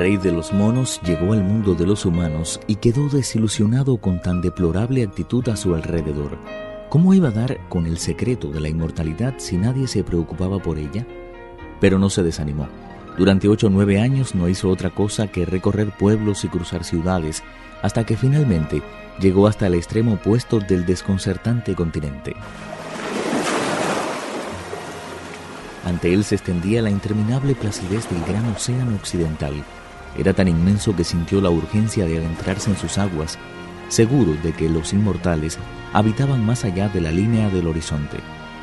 Rey de los monos llegó al mundo de los humanos y quedó desilusionado con tan deplorable actitud a su alrededor. ¿Cómo iba a dar con el secreto de la inmortalidad si nadie se preocupaba por ella? Pero no se desanimó. Durante ocho o nueve años no hizo otra cosa que recorrer pueblos y cruzar ciudades, hasta que finalmente llegó hasta el extremo opuesto del desconcertante continente. Ante él se extendía la interminable placidez del gran océano occidental. Era tan inmenso que sintió la urgencia de adentrarse en sus aguas, seguro de que los inmortales habitaban más allá de la línea del horizonte.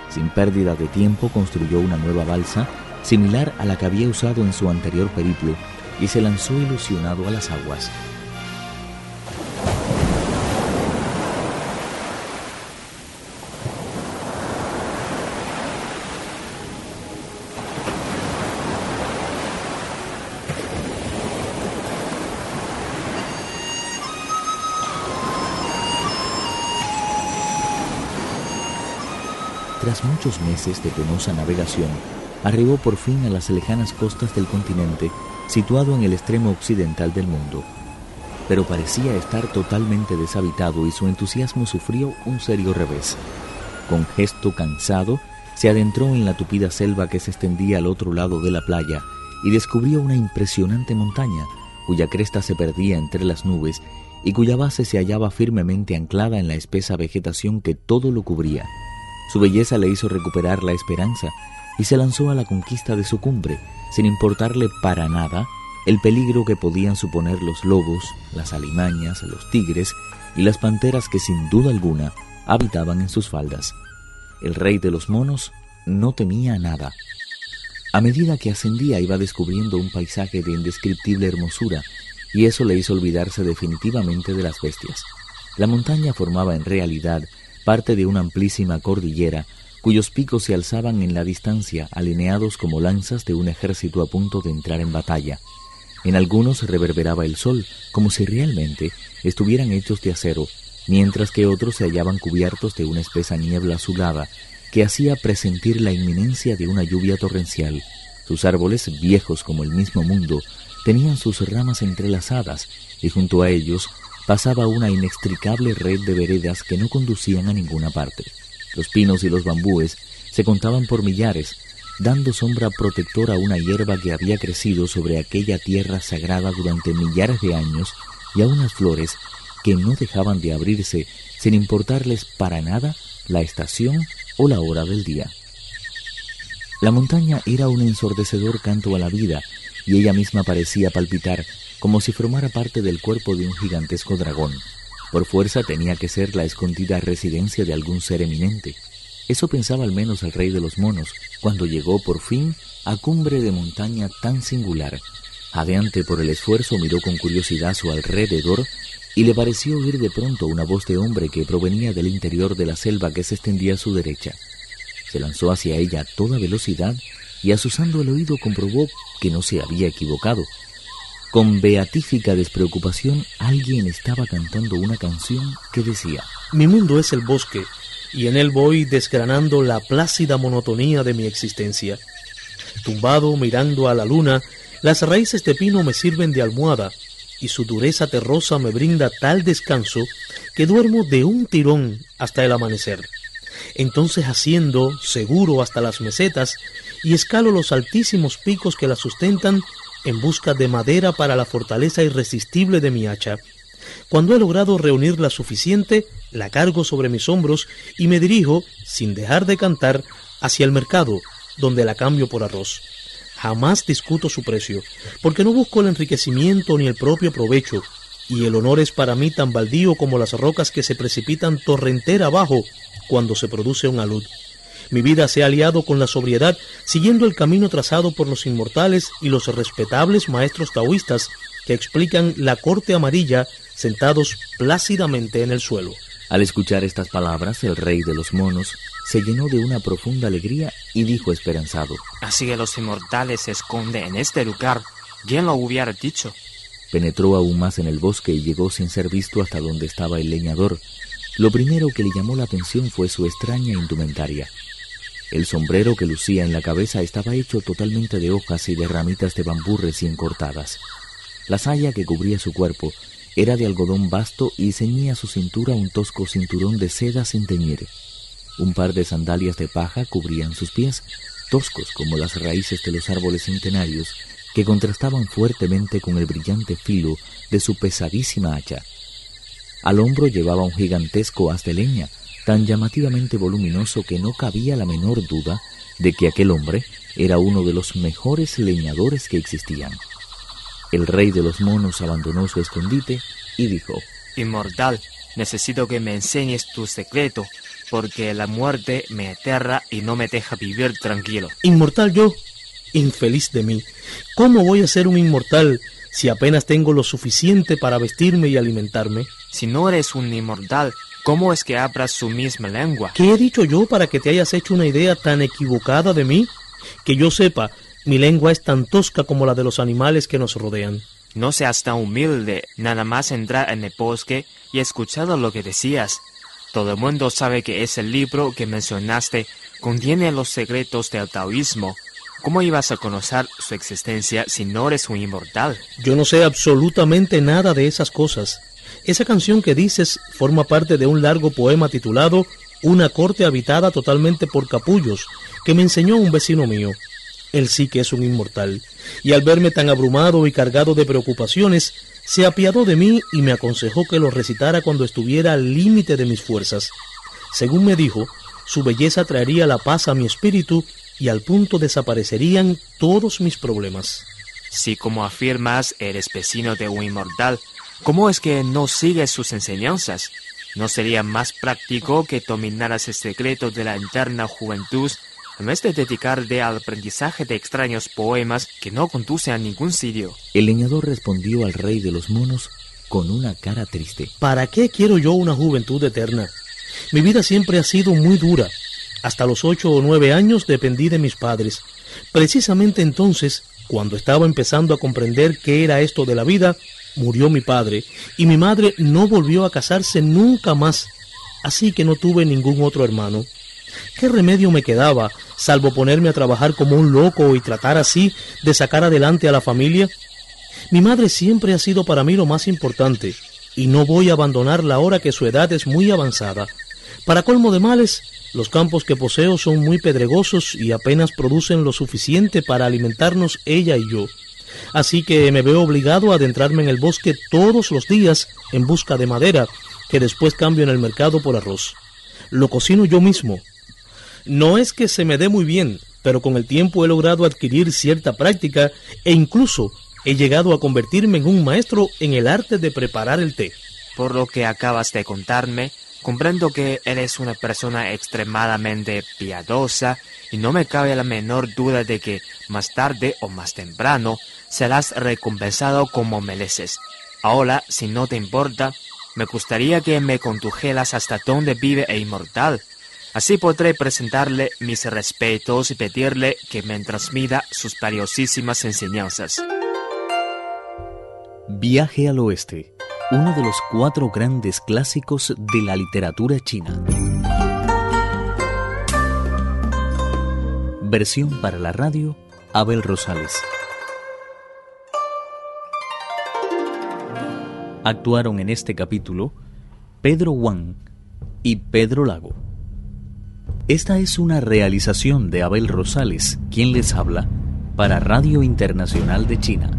Sin pérdida de tiempo construyó una nueva balsa, similar a la que había usado en su anterior periplo, y se lanzó ilusionado a las aguas. Tras muchos meses de penosa navegación, arribó por fin a las lejanas costas del continente situado en el extremo occidental del mundo. Pero parecía estar totalmente deshabitado y su entusiasmo sufrió un serio revés. Con gesto cansado, se adentró en la tupida selva que se extendía al otro lado de la playa y descubrió una impresionante montaña cuya cresta se perdía entre las nubes y cuya base se hallaba firmemente anclada en la espesa vegetación que todo lo cubría. Su belleza le hizo recuperar la esperanza y se lanzó a la conquista de su cumbre, sin importarle para nada el peligro que podían suponer los lobos, las alimañas, los tigres y las panteras que sin duda alguna habitaban en sus faldas. El rey de los monos no temía nada. A medida que ascendía iba descubriendo un paisaje de indescriptible hermosura, y eso le hizo olvidarse definitivamente de las bestias. La montaña formaba en realidad parte de una amplísima cordillera cuyos picos se alzaban en la distancia, alineados como lanzas de un ejército a punto de entrar en batalla. En algunos reverberaba el sol, como si realmente estuvieran hechos de acero, mientras que otros se hallaban cubiertos de una espesa niebla azulada que hacía presentir la inminencia de una lluvia torrencial. Sus árboles, viejos como el mismo mundo, tenían sus ramas entrelazadas, y junto a ellos pasaba una inextricable red de veredas que no conducían a ninguna parte. Los pinos y los bambúes se contaban por millares, dando sombra protectora a una hierba que había crecido sobre aquella tierra sagrada durante millares de años y a unas flores que no dejaban de abrirse sin importarles para nada la estación o la hora del día. La montaña era un ensordecedor canto a la vida y ella misma parecía palpitar como si formara parte del cuerpo de un gigantesco dragón. Por fuerza tenía que ser la escondida residencia de algún ser eminente. Eso pensaba al menos el rey de los monos, cuando llegó por fin a cumbre de montaña tan singular. Jadeante por el esfuerzo, miró con curiosidad su alrededor y le pareció oír de pronto una voz de hombre que provenía del interior de la selva que se extendía a su derecha. Se lanzó hacia ella a toda velocidad y asusando el oído comprobó que no se había equivocado. Con beatífica despreocupación alguien estaba cantando una canción que decía Mi mundo es el bosque, y en él voy desgranando la plácida monotonía de mi existencia. Tumbado mirando a la luna, las raíces de pino me sirven de almohada, y su dureza terrosa me brinda tal descanso que duermo de un tirón hasta el amanecer. Entonces asciendo, seguro hasta las mesetas, y escalo los altísimos picos que la sustentan en busca de madera para la fortaleza irresistible de mi hacha. Cuando he logrado reunir la suficiente, la cargo sobre mis hombros y me dirijo, sin dejar de cantar, hacia el mercado, donde la cambio por arroz. Jamás discuto su precio, porque no busco el enriquecimiento ni el propio provecho, y el honor es para mí tan baldío como las rocas que se precipitan torrentera abajo cuando se produce un alud. Mi vida se ha aliado con la sobriedad, siguiendo el camino trazado por los inmortales y los respetables maestros taoístas que explican la corte amarilla sentados plácidamente en el suelo. Al escuchar estas palabras, el rey de los monos se llenó de una profunda alegría y dijo esperanzado. Así que los inmortales se esconden en este lugar. ¿Quién lo hubiera dicho? Penetró aún más en el bosque y llegó sin ser visto hasta donde estaba el leñador. Lo primero que le llamó la atención fue su extraña indumentaria. El sombrero que lucía en la cabeza estaba hecho totalmente de hojas y de ramitas de bambú recién cortadas. La saya que cubría su cuerpo era de algodón vasto y ceñía su cintura un tosco cinturón de seda sin teñir. Un par de sandalias de paja cubrían sus pies, toscos como las raíces de los árboles centenarios, que contrastaban fuertemente con el brillante filo de su pesadísima hacha. Al hombro llevaba un gigantesco haz de leña, tan llamativamente voluminoso que no cabía la menor duda de que aquel hombre era uno de los mejores leñadores que existían. El rey de los monos abandonó su escondite y dijo, Inmortal, necesito que me enseñes tu secreto, porque la muerte me aterra y no me deja vivir tranquilo. Inmortal yo, infeliz de mí, ¿cómo voy a ser un inmortal si apenas tengo lo suficiente para vestirme y alimentarme? Si no eres un inmortal, ¿cómo es que hablas su misma lengua? ¿Qué he dicho yo para que te hayas hecho una idea tan equivocada de mí? Que yo sepa, mi lengua es tan tosca como la de los animales que nos rodean. No seas tan humilde, nada más entrar en el bosque y escuchar lo que decías. Todo el mundo sabe que ese libro que mencionaste contiene los secretos del taoísmo. ¿Cómo ibas a conocer su existencia si no eres un inmortal? Yo no sé absolutamente nada de esas cosas. Esa canción que dices forma parte de un largo poema titulado Una corte habitada totalmente por capullos, que me enseñó un vecino mío. Él sí que es un inmortal, y al verme tan abrumado y cargado de preocupaciones, se apiadó de mí y me aconsejó que lo recitara cuando estuviera al límite de mis fuerzas. Según me dijo, su belleza traería la paz a mi espíritu y al punto desaparecerían todos mis problemas. Si como afirmas eres vecino de un inmortal, ¿cómo es que no sigues sus enseñanzas? ¿No sería más práctico que dominaras el secreto de la eterna juventud en vez de dedicarte al aprendizaje de extraños poemas que no conducen a ningún sitio. El leñador respondió al rey de los monos con una cara triste. ¿Para qué quiero yo una juventud eterna? Mi vida siempre ha sido muy dura. Hasta los ocho o nueve años dependí de mis padres. Precisamente entonces, cuando estaba empezando a comprender qué era esto de la vida, murió mi padre y mi madre no volvió a casarse nunca más. Así que no tuve ningún otro hermano. ¿Qué remedio me quedaba, salvo ponerme a trabajar como un loco y tratar así de sacar adelante a la familia? Mi madre siempre ha sido para mí lo más importante, y no voy a abandonarla ahora que su edad es muy avanzada. Para colmo de males, los campos que poseo son muy pedregosos y apenas producen lo suficiente para alimentarnos ella y yo. Así que me veo obligado a adentrarme en el bosque todos los días en busca de madera, que después cambio en el mercado por arroz. Lo cocino yo mismo, no es que se me dé muy bien, pero con el tiempo he logrado adquirir cierta práctica e incluso he llegado a convertirme en un maestro en el arte de preparar el té. Por lo que acabas de contarme, comprendo que eres una persona extremadamente piadosa y no me cabe la menor duda de que más tarde o más temprano serás recompensado como mereces. Ahora, si no te importa, me gustaría que me condujeras hasta donde vive el inmortal Así podré presentarle mis respetos y pedirle que me transmita sus valiosísimas enseñanzas. Viaje al Oeste, uno de los cuatro grandes clásicos de la literatura china. Versión para la radio, Abel Rosales. Actuaron en este capítulo Pedro Wang y Pedro Lago. Esta es una realización de Abel Rosales, quien les habla, para Radio Internacional de China.